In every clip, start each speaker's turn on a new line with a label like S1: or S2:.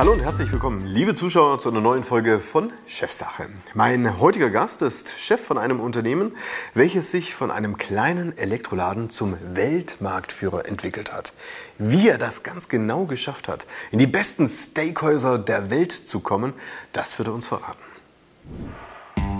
S1: Hallo und herzlich willkommen, liebe Zuschauer, zu einer neuen Folge von Chefsache. Mein heutiger Gast ist Chef von einem Unternehmen, welches sich von einem kleinen Elektroladen zum Weltmarktführer entwickelt hat. Wie er das ganz genau geschafft hat, in die besten Steakhäuser der Welt zu kommen, das wird er uns verraten.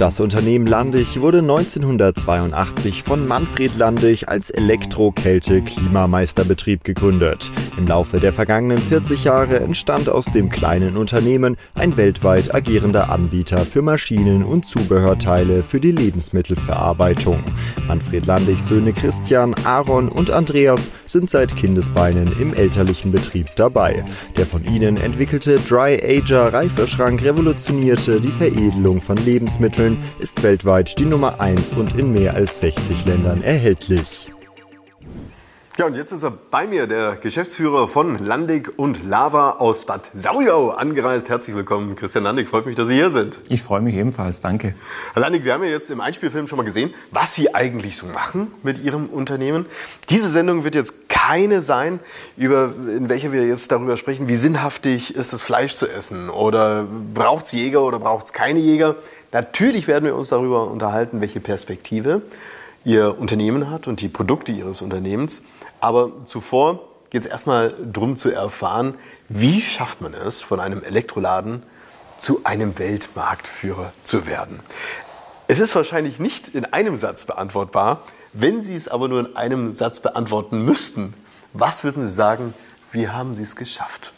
S2: Das Unternehmen Landig wurde 1982 von Manfred Landig als Elektro-Kälte-Klimameisterbetrieb gegründet. Im Laufe der vergangenen 40 Jahre entstand aus dem kleinen Unternehmen ein weltweit agierender Anbieter für Maschinen und Zubehörteile für die Lebensmittelverarbeitung. Manfred Landigs Söhne Christian, Aaron und Andreas sind seit Kindesbeinen im elterlichen Betrieb dabei. Der von ihnen entwickelte Dry Ager Reifeschrank revolutionierte die Veredelung von Lebensmitteln Köln ist weltweit die Nummer 1 und in mehr als 60 Ländern erhältlich.
S1: Ja, und jetzt ist er bei mir, der Geschäftsführer von Landig und Lava aus Bad Saujau angereist. Herzlich willkommen, Christian Landig. Freut mich, dass Sie hier sind.
S3: Ich freue mich ebenfalls, danke.
S1: Herr Landig, wir haben ja jetzt im Einspielfilm schon mal gesehen, was Sie eigentlich so machen mit Ihrem Unternehmen. Diese Sendung wird jetzt keine sein, über, in welcher wir jetzt darüber sprechen, wie sinnhaftig ist das Fleisch zu essen oder braucht es Jäger oder braucht es keine Jäger. Natürlich werden wir uns darüber unterhalten, welche Perspektive Ihr Unternehmen hat und die Produkte Ihres Unternehmens. Aber zuvor geht es erstmal darum zu erfahren, wie schafft man es, von einem Elektroladen zu einem Weltmarktführer zu werden. Es ist wahrscheinlich nicht in einem Satz beantwortbar. Wenn Sie es aber nur in einem Satz beantworten müssten, was würden Sie sagen, wie haben Sie es geschafft?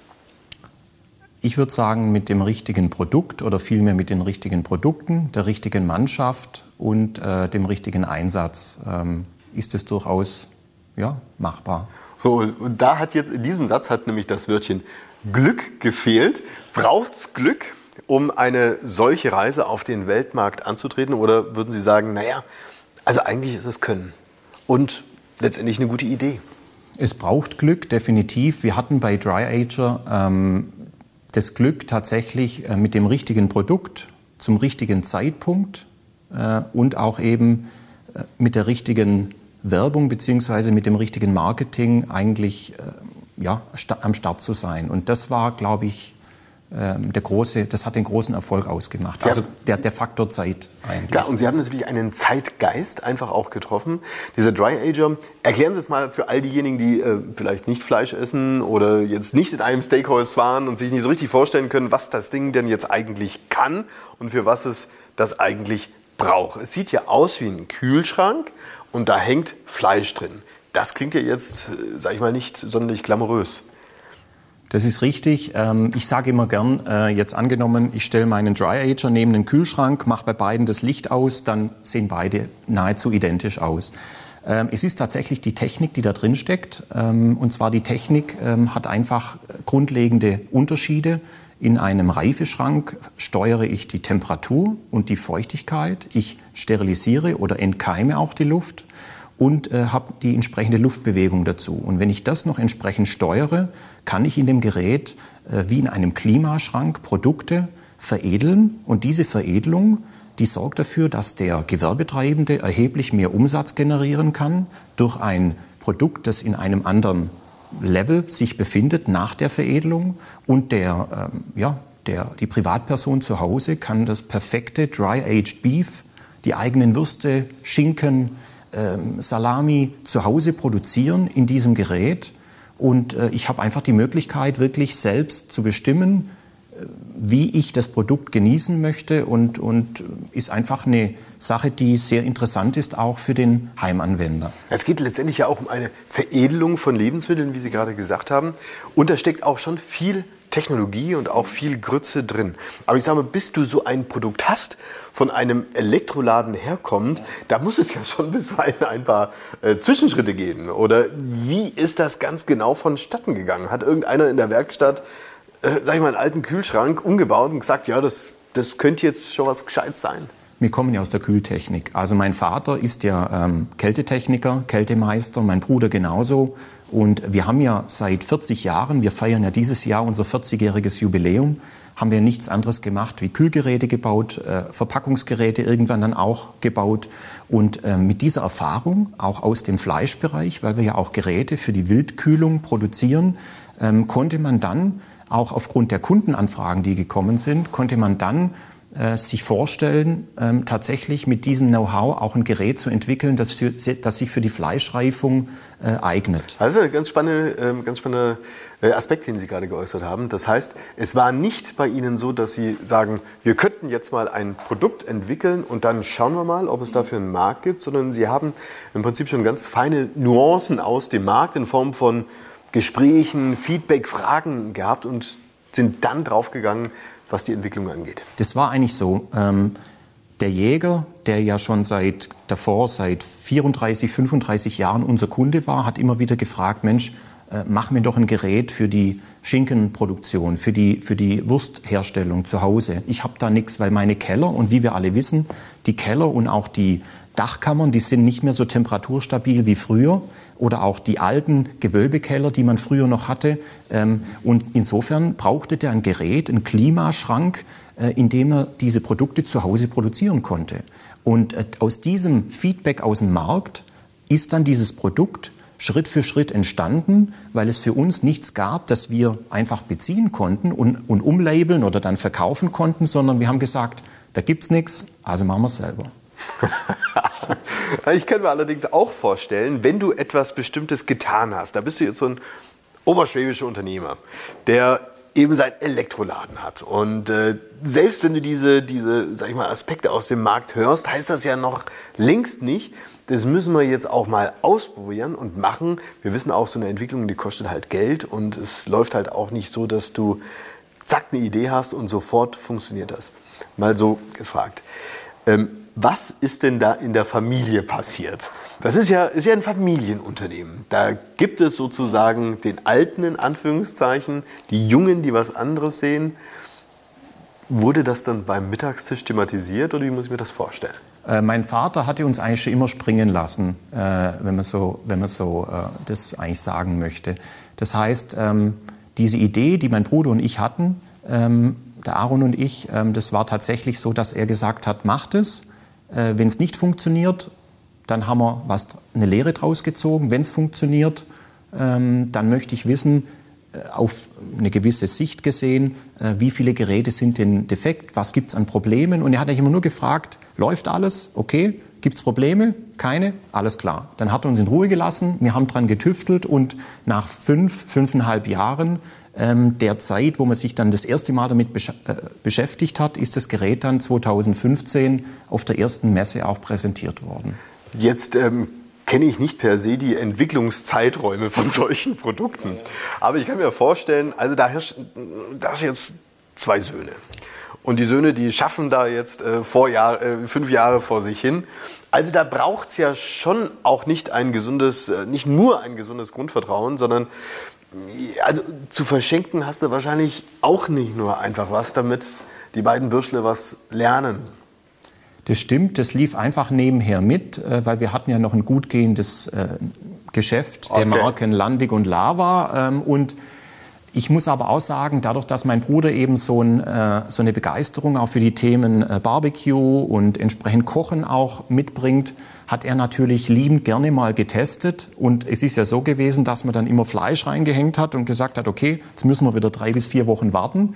S3: Ich würde sagen, mit dem richtigen Produkt oder vielmehr mit den richtigen Produkten, der richtigen Mannschaft und äh, dem richtigen Einsatz ähm, ist es durchaus ja, machbar.
S1: So, und da hat jetzt in diesem Satz hat nämlich das Wörtchen Glück gefehlt. Braucht es Glück, um eine solche Reise auf den Weltmarkt anzutreten? Oder würden Sie sagen, naja, also eigentlich ist es Können und letztendlich eine gute Idee?
S3: Es braucht Glück, definitiv. Wir hatten bei Dry Ager ähm, das Glück tatsächlich äh, mit dem richtigen Produkt zum richtigen Zeitpunkt äh, und auch eben äh, mit der richtigen Werbung beziehungsweise mit dem richtigen Marketing eigentlich ja, am Start zu sein. Und das war, glaube ich, ähm, der große, das hat den großen Erfolg ausgemacht. Also der, der Faktor Zeit
S1: eigentlich. Klar, und Sie haben natürlich einen Zeitgeist einfach auch getroffen. Dieser Dry Ager, erklären Sie es mal für all diejenigen, die äh, vielleicht nicht Fleisch essen oder jetzt nicht in einem Steakhouse waren und sich nicht so richtig vorstellen können, was das Ding denn jetzt eigentlich kann und für was es das eigentlich braucht. Es sieht ja aus wie ein Kühlschrank und da hängt Fleisch drin. Das klingt ja jetzt, äh, sag ich mal, nicht sonderlich glamourös.
S3: Das ist richtig. Ähm, ich sage immer gern, äh, jetzt angenommen, ich stelle meinen Dry Ager neben den Kühlschrank, mache bei beiden das Licht aus, dann sehen beide nahezu identisch aus. Ähm, es ist tatsächlich die Technik, die da drin steckt. Ähm, und zwar die Technik hat einfach grundlegende Unterschiede. In einem Reifeschrank steuere ich die Temperatur und die Feuchtigkeit. Ich sterilisiere oder entkeime auch die Luft und äh, habe die entsprechende Luftbewegung dazu. Und wenn ich das noch entsprechend steuere, kann ich in dem Gerät äh, wie in einem Klimaschrank Produkte veredeln und diese Veredelung, die sorgt dafür, dass der Gewerbetreibende erheblich mehr Umsatz generieren kann durch ein Produkt, das in einem anderen Level sich befindet nach der Veredelung und der, ähm, ja, der, die Privatperson zu Hause kann das perfekte Dry-Aged Beef, die eigenen Würste, Schinken, Salami zu Hause produzieren in diesem Gerät. Und äh, ich habe einfach die Möglichkeit, wirklich selbst zu bestimmen, äh, wie ich das Produkt genießen möchte und, und ist einfach eine Sache, die sehr interessant ist, auch für den Heimanwender.
S1: Es geht letztendlich ja auch um eine Veredelung von Lebensmitteln, wie Sie gerade gesagt haben. Und da steckt auch schon viel Technologie und auch viel Grütze drin. Aber ich sage mal, bis du so ein Produkt hast, von einem Elektroladen herkommt, da muss es ja schon bisweilen ein paar äh, Zwischenschritte geben. Oder wie ist das ganz genau vonstatten gegangen? Hat irgendeiner in der Werkstatt, äh, sag ich mal, einen alten Kühlschrank umgebaut und gesagt, ja, das, das könnte jetzt schon was Gescheites sein?
S3: Wir kommen ja aus der Kühltechnik. Also mein Vater ist ja ähm, Kältetechniker, Kältemeister, mein Bruder genauso. Und wir haben ja seit 40 Jahren, wir feiern ja dieses Jahr unser 40-jähriges Jubiläum, haben wir nichts anderes gemacht wie Kühlgeräte gebaut, äh, Verpackungsgeräte irgendwann dann auch gebaut. Und äh, mit dieser Erfahrung, auch aus dem Fleischbereich, weil wir ja auch Geräte für die Wildkühlung produzieren, ähm, konnte man dann auch aufgrund der Kundenanfragen, die gekommen sind, konnte man dann äh, sich vorstellen, ähm, tatsächlich mit diesem Know-how auch ein Gerät zu entwickeln, das, für, das sich für die Fleischreifung äh, eignet.
S1: Also ein ganz spannender ähm, ganz spannende äh, Aspekt, den Sie gerade geäußert haben. Das heißt, es war nicht bei Ihnen so, dass Sie sagen, wir könnten jetzt mal ein Produkt entwickeln und dann schauen wir mal, ob es dafür einen Markt gibt, sondern Sie haben im Prinzip schon ganz feine Nuancen aus dem Markt in Form von Gesprächen, Feedback, Fragen gehabt und sind dann draufgegangen, was die Entwicklung angeht.
S3: Das war eigentlich so. Ähm, der Jäger, der ja schon seit davor, seit 34, 35 Jahren unser Kunde war, hat immer wieder gefragt, Mensch, äh, mach mir doch ein Gerät für die Schinkenproduktion, für die, für die Wurstherstellung zu Hause. Ich habe da nichts, weil meine Keller, und wie wir alle wissen, die Keller und auch die Dachkammern, die sind nicht mehr so temperaturstabil wie früher oder auch die alten Gewölbekeller, die man früher noch hatte. Ähm, und insofern brauchte der ein Gerät, einen Klimaschrank, äh, in dem er diese Produkte zu Hause produzieren konnte. Und äh, aus diesem Feedback aus dem Markt ist dann dieses Produkt Schritt für Schritt entstanden, weil es für uns nichts gab, das wir einfach beziehen konnten und, und umlabeln oder dann verkaufen konnten, sondern wir haben gesagt, da gibt's nichts, also machen wir es selber.
S1: ich kann mir allerdings auch vorstellen, wenn du etwas Bestimmtes getan hast, da bist du jetzt so ein oberschwäbischer Unternehmer, der eben sein Elektroladen hat. Und äh, selbst wenn du diese, diese sag ich mal, Aspekte aus dem Markt hörst, heißt das ja noch längst nicht, das müssen wir jetzt auch mal ausprobieren und machen. Wir wissen auch, so eine Entwicklung, die kostet halt Geld und es läuft halt auch nicht so, dass du zack eine Idee hast und sofort funktioniert das. Mal so gefragt. Ähm, was ist denn da in der Familie passiert? Das ist ja, ist ja ein Familienunternehmen. Da gibt es sozusagen den Alten in Anführungszeichen, die Jungen, die was anderes sehen. Wurde das dann beim Mittagstisch thematisiert oder wie muss ich mir das vorstellen?
S3: Äh, mein Vater hatte uns eigentlich schon immer springen lassen, äh, wenn man so, wenn man so äh, das eigentlich sagen möchte. Das heißt, ähm, diese Idee, die mein Bruder und ich hatten, ähm, der Aaron und ich, ähm, das war tatsächlich so, dass er gesagt hat, macht es. Äh, Wenn es nicht funktioniert, dann haben wir was, eine Lehre draus gezogen. Wenn es funktioniert, ähm, dann möchte ich wissen, äh, auf eine gewisse Sicht gesehen, äh, wie viele Geräte sind denn defekt, was gibt es an Problemen. Und er hat eigentlich immer nur gefragt, läuft alles, okay, gibt es Probleme, keine, alles klar. Dann hat er uns in Ruhe gelassen, wir haben dran getüftelt und nach fünf, fünfeinhalb Jahren der Zeit, wo man sich dann das erste Mal damit äh, beschäftigt hat, ist das Gerät dann 2015 auf der ersten Messe auch präsentiert worden.
S1: Jetzt ähm, kenne ich nicht per se die Entwicklungszeiträume von solchen Produkten. Aber ich kann mir vorstellen, also da herrscht, da jetzt zwei Söhne. Und die Söhne, die schaffen da jetzt äh, vor Jahr, äh, fünf Jahre vor sich hin. Also da braucht es ja schon auch nicht ein gesundes, äh, nicht nur ein gesundes Grundvertrauen, sondern also zu verschenken hast du wahrscheinlich auch nicht nur einfach was, damit die beiden Bürschle was lernen.
S3: Das stimmt, das lief einfach nebenher mit, äh, weil wir hatten ja noch ein gut gehendes äh, Geschäft der okay. Marken Landig und Lava. Ähm, und ich muss aber auch sagen, dadurch, dass mein Bruder eben so, ein, äh, so eine Begeisterung auch für die Themen Barbecue und entsprechend Kochen auch mitbringt, hat er natürlich liebend gerne mal getestet. Und es ist ja so gewesen, dass man dann immer Fleisch reingehängt hat und gesagt hat, okay, jetzt müssen wir wieder drei bis vier Wochen warten.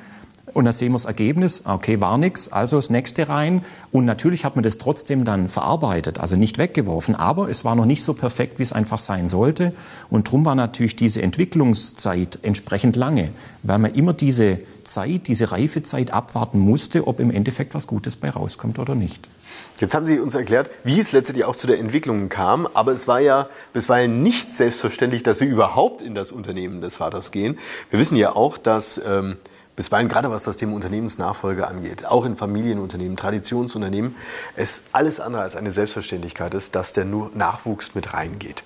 S3: Und dann sehen wir das Ergebnis, okay, war nichts, also das nächste rein. Und natürlich hat man das trotzdem dann verarbeitet, also nicht weggeworfen, aber es war noch nicht so perfekt, wie es einfach sein sollte. Und darum war natürlich diese Entwicklungszeit entsprechend lange, weil man immer diese Zeit, diese Reifezeit abwarten musste, ob im Endeffekt was Gutes bei rauskommt oder nicht.
S1: Jetzt haben Sie uns erklärt, wie es letztendlich auch zu der Entwicklung kam, aber es war ja bisweilen nicht selbstverständlich, dass Sie überhaupt in das Unternehmen des Vaters gehen. Wir wissen ja auch, dass ähm, bisweilen gerade was das Thema Unternehmensnachfolge angeht, auch in Familienunternehmen, Traditionsunternehmen, es alles andere als eine Selbstverständlichkeit ist, dass der Nachwuchs mit reingeht.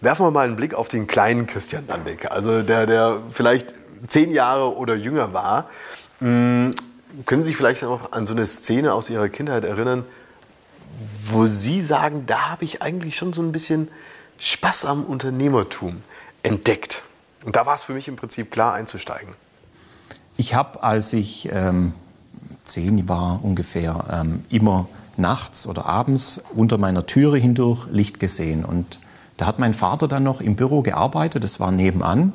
S1: Werfen wir mal einen Blick auf den kleinen Christian Landeck, also der, der vielleicht zehn Jahre oder jünger war. Hm, können Sie sich vielleicht auch an so eine Szene aus Ihrer Kindheit erinnern, wo Sie sagen, da habe ich eigentlich schon so ein bisschen Spaß am Unternehmertum entdeckt. Und da war es für mich im Prinzip klar einzusteigen.
S3: Ich habe, als ich ähm, zehn war ungefähr, ähm, immer nachts oder abends unter meiner Türe hindurch Licht gesehen. Und da hat mein Vater dann noch im Büro gearbeitet, das war nebenan.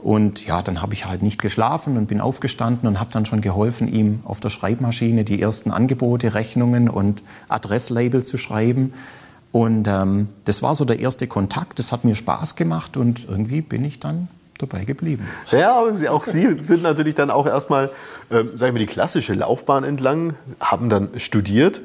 S3: Und ja, dann habe ich halt nicht geschlafen und bin aufgestanden und habe dann schon geholfen, ihm auf der Schreibmaschine die ersten Angebote, Rechnungen und Adresslabel zu schreiben. Und ähm, das war so der erste Kontakt. Das hat mir Spaß gemacht und irgendwie bin ich dann dabei geblieben.
S1: Ja, aber Sie, auch Sie sind natürlich dann auch erstmal, ähm, sagen wir, die klassische Laufbahn entlang, haben dann studiert.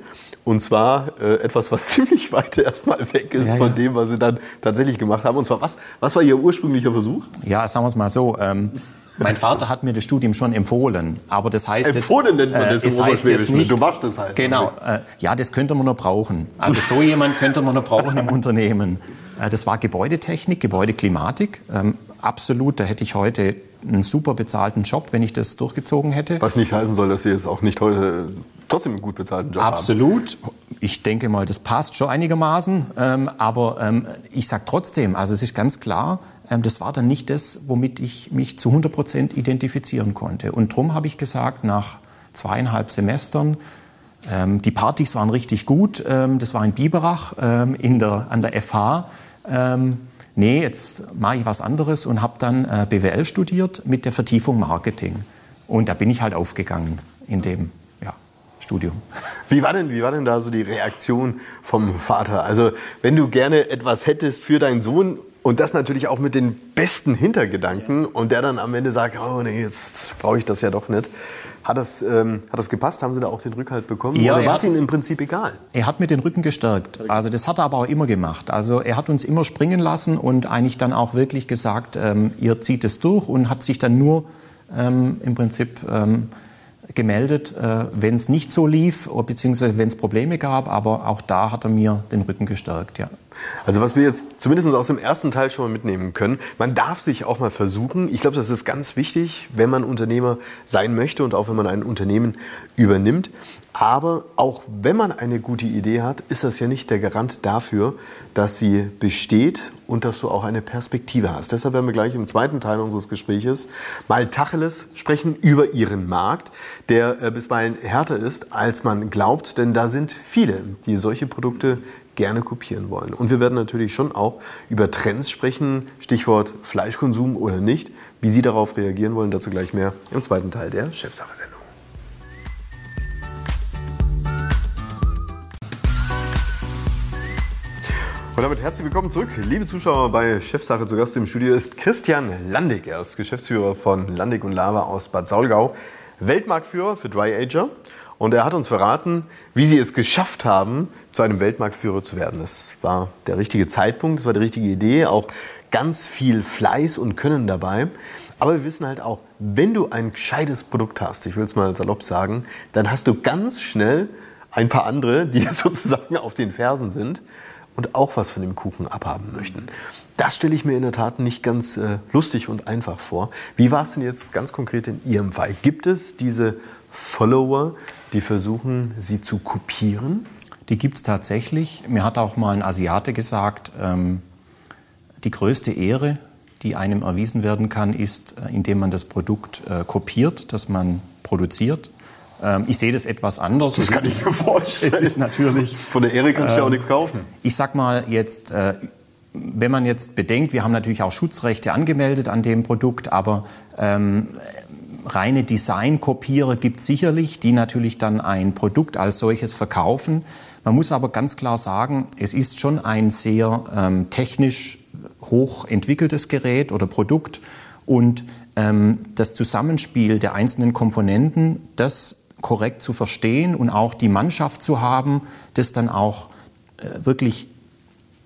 S1: Und zwar äh, etwas, was ziemlich weit erstmal weg ist ja, von ja. dem, was Sie dann tatsächlich gemacht haben. Und zwar, was, was war Ihr ursprünglicher Versuch?
S3: Ja, sagen wir es mal so. Ähm, mein Vater hat mir das Studium schon empfohlen, aber das heißt
S1: empfohlen nennt man das äh, im heißt jetzt
S3: nicht, Du machst das halt. Genau, äh, ja, das könnte man noch brauchen. Also so jemand könnte man noch brauchen im Unternehmen. Äh, das war Gebäudetechnik, Gebäudeklimatik. Ähm, absolut, da hätte ich heute einen super bezahlten Job, wenn ich das durchgezogen hätte.
S1: Was nicht heißen soll, dass Sie jetzt auch nicht heute trotzdem einen gut bezahlten Job
S3: Absolut. haben. Absolut. Ich denke mal, das passt schon einigermaßen. Ähm, aber ähm, ich sage trotzdem, also es ist ganz klar, ähm, das war dann nicht das, womit ich mich zu 100 Prozent identifizieren konnte. Und darum habe ich gesagt, nach zweieinhalb Semestern, ähm, die Partys waren richtig gut, ähm, das war in Biberach in der, an der FH. Nee, jetzt mache ich was anderes und habe dann äh, BWL studiert mit der Vertiefung Marketing. Und da bin ich halt aufgegangen in dem ja, Studium.
S1: Wie war, denn, wie war denn da so die Reaktion vom Vater? Also wenn du gerne etwas hättest für deinen Sohn und das natürlich auch mit den besten Hintergedanken und der dann am Ende sagt, oh nee, jetzt brauche ich das ja doch nicht. Hat das, ähm, hat das gepasst? Haben Sie da auch den Rückhalt bekommen?
S3: Ja, Oder war es Ihnen im Prinzip egal? Er hat mir den Rücken gestärkt. Also das hat er aber auch immer gemacht. Also er hat uns immer springen lassen und eigentlich dann auch wirklich gesagt, ähm, ihr zieht es durch und hat sich dann nur ähm, im Prinzip ähm, gemeldet, äh, wenn es nicht so lief, beziehungsweise wenn es Probleme gab. Aber auch da hat er mir den Rücken gestärkt, ja.
S1: Also was wir jetzt zumindest aus dem ersten Teil schon mal mitnehmen können, man darf sich auch mal versuchen. Ich glaube, das ist ganz wichtig, wenn man Unternehmer sein möchte und auch wenn man ein Unternehmen übernimmt. Aber auch wenn man eine gute Idee hat, ist das ja nicht der Garant dafür, dass sie besteht und dass du auch eine Perspektive hast. Deshalb werden wir gleich im zweiten Teil unseres Gespräches mal Tacheles sprechen über ihren Markt, der äh, bisweilen härter ist, als man glaubt, denn da sind viele, die solche Produkte gerne kopieren wollen. Und wir werden natürlich schon auch über Trends sprechen, Stichwort Fleischkonsum oder nicht, wie Sie darauf reagieren wollen, dazu gleich mehr im zweiten Teil der Chefsache-Sendung. Und damit herzlich willkommen zurück, liebe Zuschauer bei Chefsache. Zu Gast im Studio ist Christian Landig. Er ist Geschäftsführer von Landig und Lava aus Bad Saulgau, Weltmarktführer für Dry Ager und er hat uns verraten, wie sie es geschafft haben, zu einem Weltmarktführer zu werden. Das war der richtige Zeitpunkt, das war die richtige Idee, auch ganz viel Fleiß und Können dabei. Aber wir wissen halt auch, wenn du ein gescheites Produkt hast, ich will es mal salopp sagen, dann hast du ganz schnell ein paar andere, die sozusagen auf den Fersen sind und auch was von dem Kuchen abhaben möchten. Das stelle ich mir in der Tat nicht ganz äh, lustig und einfach vor. Wie war es denn jetzt ganz konkret in Ihrem Fall? Gibt es diese Follower, die versuchen, sie zu kopieren?
S3: Die gibt es tatsächlich. Mir hat auch mal ein Asiate gesagt, ähm, die größte Ehre, die einem erwiesen werden kann, ist, äh, indem man das Produkt äh, kopiert, das man produziert. Ähm, ich sehe das etwas anders.
S1: Das kann ich mir vorstellen.
S3: Es ist natürlich.
S1: Von der Ehre kann ich ja auch ähm, nichts kaufen.
S3: Ich sag mal jetzt, äh, wenn man jetzt bedenkt, wir haben natürlich auch Schutzrechte angemeldet an dem Produkt, aber ähm, reine Design-Kopierer gibt sicherlich, die natürlich dann ein Produkt als solches verkaufen. Man muss aber ganz klar sagen, es ist schon ein sehr ähm, technisch hoch entwickeltes Gerät oder Produkt und ähm, das Zusammenspiel der einzelnen Komponenten, das korrekt zu verstehen und auch die Mannschaft zu haben, das dann auch äh, wirklich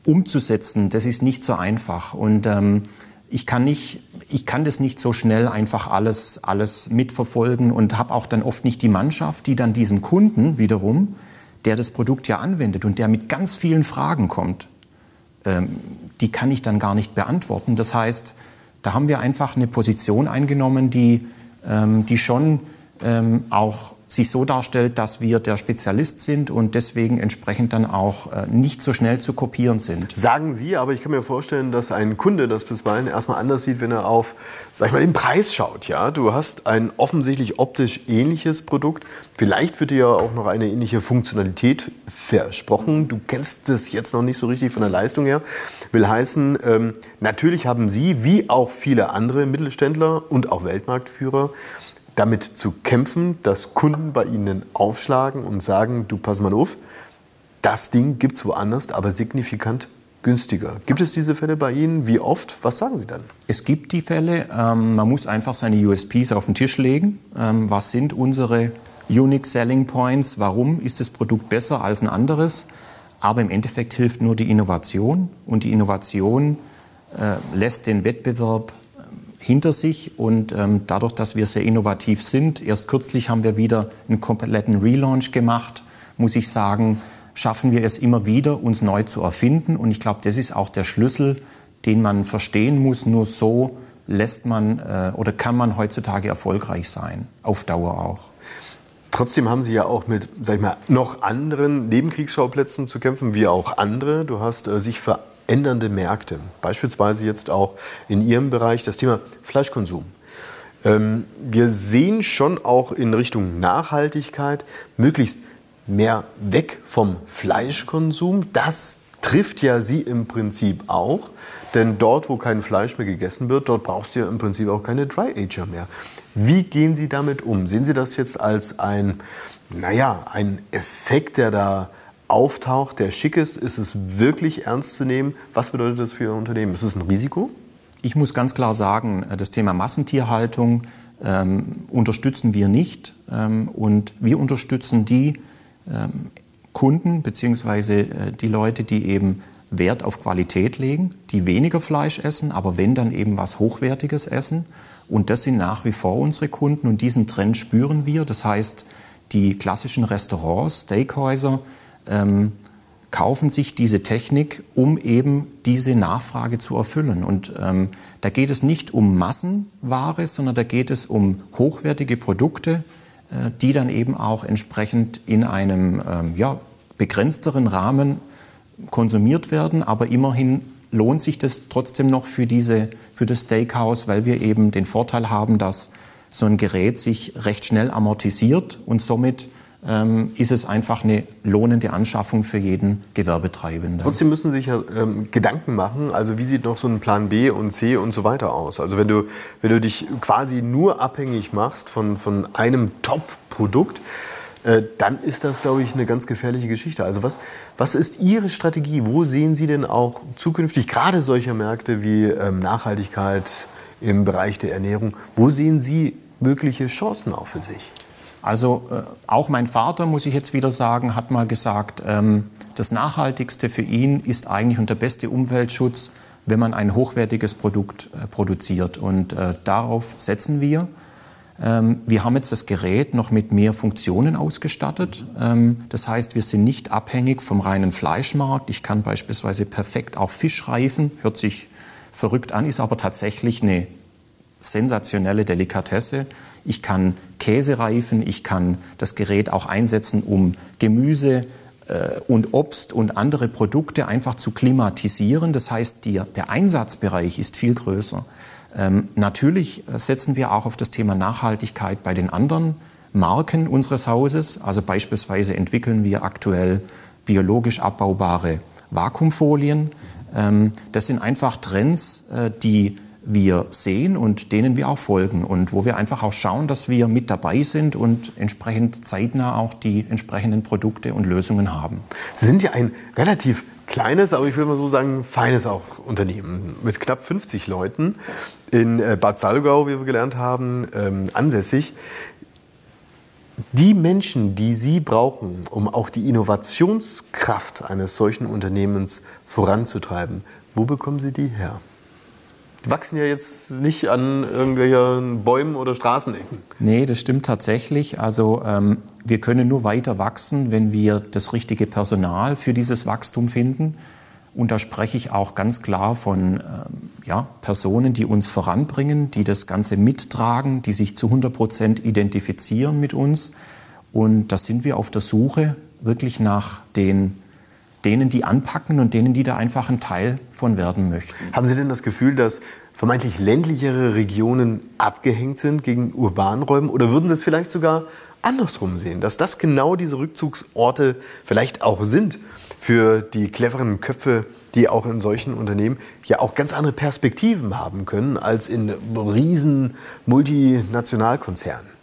S3: umzusetzen, das ist nicht so einfach. Und ähm, ich kann nicht, ich kann das nicht so schnell einfach alles, alles mitverfolgen und habe auch dann oft nicht die Mannschaft, die dann diesem Kunden wiederum, der das Produkt ja anwendet und der mit ganz vielen Fragen kommt, ähm, die kann ich dann gar nicht beantworten. Das heißt, da haben wir einfach eine Position eingenommen, die, ähm, die schon ähm, auch sich so darstellt, dass wir der Spezialist sind und deswegen entsprechend dann auch äh, nicht so schnell zu kopieren sind.
S1: Sagen Sie, aber ich kann mir vorstellen, dass ein Kunde das bisweilen erstmal anders sieht, wenn er auf, sag ich mal, den Preis schaut. Ja, du hast ein offensichtlich optisch ähnliches Produkt. Vielleicht wird dir ja auch noch eine ähnliche Funktionalität versprochen. Du kennst es jetzt noch nicht so richtig von der Leistung her. Will heißen, ähm, natürlich haben Sie, wie auch viele andere Mittelständler und auch Weltmarktführer, damit zu kämpfen, dass Kunden bei Ihnen aufschlagen und sagen, du pass mal auf, das Ding gibt es woanders, aber signifikant günstiger. Gibt es diese Fälle bei Ihnen? Wie oft? Was sagen Sie dann?
S3: Es gibt die Fälle. Ähm, man muss einfach seine USPs auf den Tisch legen. Ähm, was sind unsere Unique Selling Points? Warum ist das Produkt besser als ein anderes? Aber im Endeffekt hilft nur die Innovation. Und die Innovation äh, lässt den Wettbewerb hinter sich und ähm, dadurch, dass wir sehr innovativ sind, erst kürzlich haben wir wieder einen kompletten Relaunch gemacht, muss ich sagen, schaffen wir es immer wieder, uns neu zu erfinden und ich glaube, das ist auch der Schlüssel, den man verstehen muss. Nur so lässt man äh, oder kann man heutzutage erfolgreich sein, auf Dauer auch.
S1: Trotzdem haben Sie ja auch mit, sag ich mal, noch anderen Nebenkriegsschauplätzen zu kämpfen, wie auch andere. Du hast äh, sich für ändernde Märkte. Beispielsweise jetzt auch in Ihrem Bereich das Thema Fleischkonsum. Ähm, wir sehen schon auch in Richtung Nachhaltigkeit möglichst mehr weg vom Fleischkonsum. Das trifft ja Sie im Prinzip auch, denn dort, wo kein Fleisch mehr gegessen wird, dort brauchst du ja im Prinzip auch keine Dry Ager mehr. Wie gehen Sie damit um? Sehen Sie das jetzt als ein, naja, ein Effekt, der da auftaucht, der schick ist? Ist es wirklich ernst zu nehmen? Was bedeutet das für Ihr Unternehmen? Ist es ein Risiko?
S3: Ich muss ganz klar sagen, äh, das Thema Massentierhaltung ähm, unterstützen wir nicht. Ähm, und wir unterstützen die ähm, Kunden bzw. Äh, die Leute, die eben Wert auf Qualität legen, die weniger Fleisch essen, aber wenn dann eben was Hochwertiges essen. Und das sind nach wie vor unsere Kunden und diesen Trend spüren wir. Das heißt, die klassischen Restaurants, Steakhäuser, ähm, kaufen sich diese Technik, um eben diese Nachfrage zu erfüllen. Und ähm, da geht es nicht um Massenware, sondern da geht es um hochwertige Produkte, äh, die dann eben auch entsprechend in einem ähm, ja, begrenzteren Rahmen konsumiert werden. Aber immerhin lohnt sich das trotzdem noch für, diese, für das Steakhouse, weil wir eben den Vorteil haben, dass so ein Gerät sich recht schnell amortisiert und somit ist es einfach eine lohnende Anschaffung für jeden Gewerbetreibenden.
S1: Trotzdem müssen Sie sich ja ähm, Gedanken machen, also wie sieht noch so ein Plan B und C und so weiter aus? Also wenn du, wenn du dich quasi nur abhängig machst von, von einem Top-Produkt, äh, dann ist das, glaube ich, eine ganz gefährliche Geschichte. Also was, was ist Ihre Strategie? Wo sehen Sie denn auch zukünftig gerade solche Märkte wie ähm, Nachhaltigkeit im Bereich der Ernährung? Wo sehen Sie mögliche Chancen auch für sich?
S3: Also äh, auch mein Vater, muss ich jetzt wieder sagen, hat mal gesagt, ähm, das Nachhaltigste für ihn ist eigentlich und der beste Umweltschutz, wenn man ein hochwertiges Produkt äh, produziert. Und äh, darauf setzen wir. Ähm, wir haben jetzt das Gerät noch mit mehr Funktionen ausgestattet. Ähm, das heißt, wir sind nicht abhängig vom reinen Fleischmarkt. Ich kann beispielsweise perfekt auch Fisch reifen, hört sich verrückt an, ist aber tatsächlich eine sensationelle Delikatesse. Ich kann Käse reifen, ich kann das Gerät auch einsetzen, um Gemüse äh, und Obst und andere Produkte einfach zu klimatisieren. Das heißt, die, der Einsatzbereich ist viel größer. Ähm, natürlich äh, setzen wir auch auf das Thema Nachhaltigkeit bei den anderen Marken unseres Hauses. Also beispielsweise entwickeln wir aktuell biologisch abbaubare Vakuumfolien. Ähm, das sind einfach Trends, äh, die wir sehen und denen wir auch folgen und wo wir einfach auch schauen, dass wir mit dabei sind und entsprechend zeitnah auch die entsprechenden Produkte und Lösungen haben.
S1: Sie sind ja ein relativ kleines, aber ich würde mal so sagen, feines auch Unternehmen mit knapp 50 Leuten in äh, Bad Salgau, wie wir gelernt haben, ähm, ansässig. Die Menschen, die Sie brauchen, um auch die Innovationskraft eines solchen Unternehmens voranzutreiben, wo bekommen Sie die her? Wachsen ja jetzt nicht an irgendwelchen Bäumen oder Straßenecken.
S3: Nee, das stimmt tatsächlich. Also ähm, wir können nur weiter wachsen, wenn wir das richtige Personal für dieses Wachstum finden. Und da spreche ich auch ganz klar von ähm, ja, Personen, die uns voranbringen, die das Ganze mittragen, die sich zu 100 Prozent identifizieren mit uns Und da sind wir auf der Suche wirklich nach den, denen, die anpacken und denen, die da einfach ein Teil von werden möchten.
S1: Haben Sie denn das Gefühl, dass vermeintlich ländlichere Regionen abgehängt sind gegen urbanen? Oder würden Sie es vielleicht sogar andersrum sehen, dass das genau diese Rückzugsorte vielleicht auch sind für die cleveren Köpfe, die auch in solchen Unternehmen ja auch ganz andere Perspektiven haben können als in riesen Multinationalkonzernen?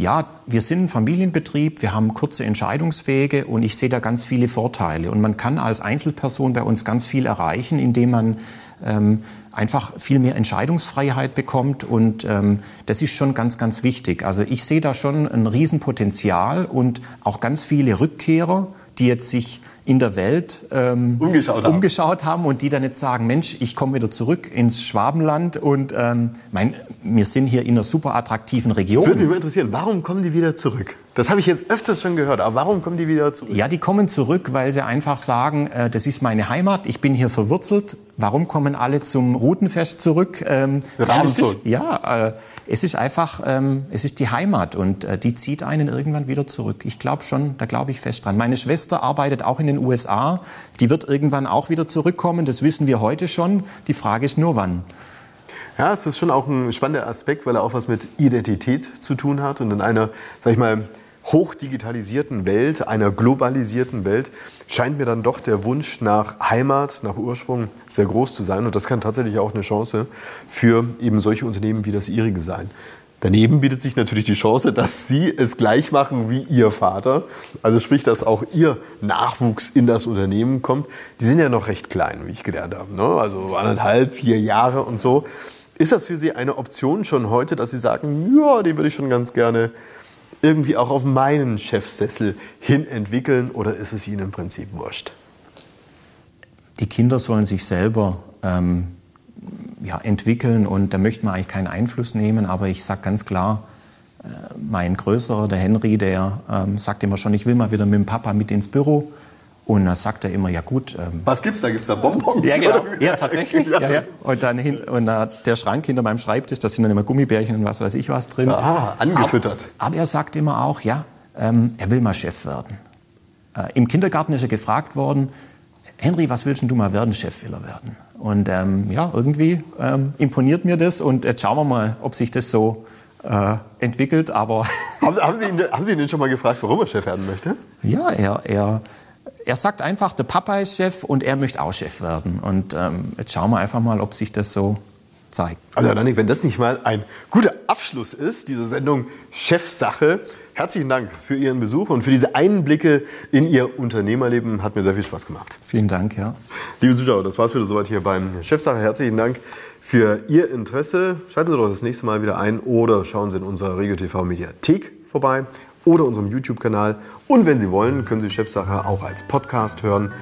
S3: Ja, wir sind ein Familienbetrieb, wir haben kurze Entscheidungswege und ich sehe da ganz viele Vorteile. Und man kann als Einzelperson bei uns ganz viel erreichen, indem man ähm, einfach viel mehr Entscheidungsfreiheit bekommt und ähm, das ist schon ganz, ganz wichtig. Also ich sehe da schon ein Riesenpotenzial und auch ganz viele Rückkehrer, die jetzt sich in der Welt ähm, umgeschaut, haben. umgeschaut, haben. und die dann jetzt sagen, Mensch, ich komme wieder zurück ins Schwabenland und ähm, mein, wir sind hier in einer super attraktiven Region.
S1: Würde mich mal interessieren, warum kommen die wieder zurück? Das habe ich jetzt öfters schon gehört, aber warum kommen die wieder zurück?
S3: Ja, die kommen zurück, weil sie einfach sagen, äh, das ist meine Heimat, ich bin hier verwurzelt. Warum kommen alle zum Routenfest zurück? Ähm, ist, ja, äh, es ist einfach, ähm, es ist die Heimat und äh, die zieht einen irgendwann wieder zurück. Ich glaube schon, da glaube ich fest dran. Meine Schwester arbeitet auch in den USA. Die wird irgendwann auch wieder zurückkommen. Das wissen wir heute schon. Die Frage ist nur, wann.
S1: Ja, es ist schon auch ein spannender Aspekt, weil er auch was mit Identität zu tun hat und in einer, sag ich mal, hochdigitalisierten Welt, einer globalisierten Welt, scheint mir dann doch der Wunsch nach Heimat, nach Ursprung sehr groß zu sein. Und das kann tatsächlich auch eine Chance für eben solche Unternehmen wie das Ihrige sein. Daneben bietet sich natürlich die Chance, dass Sie es gleich machen wie Ihr Vater. Also sprich, dass auch Ihr Nachwuchs in das Unternehmen kommt. Die sind ja noch recht klein, wie ich gelernt habe. Ne? Also anderthalb, vier Jahre und so. Ist das für Sie eine Option schon heute, dass Sie sagen, ja, die würde ich schon ganz gerne irgendwie auch auf meinen Chefsessel hin entwickeln oder ist es Ihnen im Prinzip wurscht?
S3: Die Kinder sollen sich selber ähm, ja, entwickeln und da möchte man eigentlich keinen Einfluss nehmen, aber ich sage ganz klar, äh, mein Größerer, der Henry, der ähm, sagt immer schon, ich will mal wieder mit dem Papa mit ins Büro. Und da sagt er immer, ja gut.
S1: Ähm, Was gibt's da? Gibt's da Bonbons?
S3: Ja, genau. ja tatsächlich. ja, ja. Und dann hin, und uh, der Schrank hinter meinem Schreibtisch, da sind dann immer Gummibärchen und was weiß ich was drin.
S1: Ah, angefüttert.
S3: Aber, aber er sagt immer auch, ja, ähm, er will mal Chef werden. Äh, Im Kindergarten ist er gefragt worden, Henry, was willst du mal werden? Chef will er werden. Und ähm, ja, irgendwie ähm, imponiert mir das und jetzt schauen wir mal, ob sich das so äh, entwickelt. Aber
S1: haben, haben, Sie ihn, haben Sie ihn denn schon mal gefragt, warum er Chef werden möchte?
S3: Ja, er, er er sagt einfach, der Papa ist Chef und er möchte auch Chef werden. Und ähm, jetzt schauen wir einfach mal, ob sich das so zeigt.
S1: Also Danik, wenn das nicht mal ein guter Abschluss ist, diese Sendung Chefsache, herzlichen Dank für Ihren Besuch und für diese Einblicke in Ihr Unternehmerleben. Hat mir sehr viel Spaß gemacht.
S3: Vielen Dank, ja.
S1: Liebe Zuschauer, das war es wieder soweit hier beim Chefsache. Herzlichen Dank für Ihr Interesse. Schalten Sie doch das nächste Mal wieder ein oder schauen Sie in unserer Regio TV Mediathek vorbei oder unserem YouTube-Kanal. Und wenn Sie wollen, können Sie Chefsache auch als Podcast hören.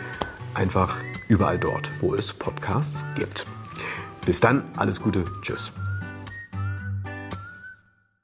S1: Einfach überall dort, wo es Podcasts gibt. Bis dann, alles Gute, tschüss.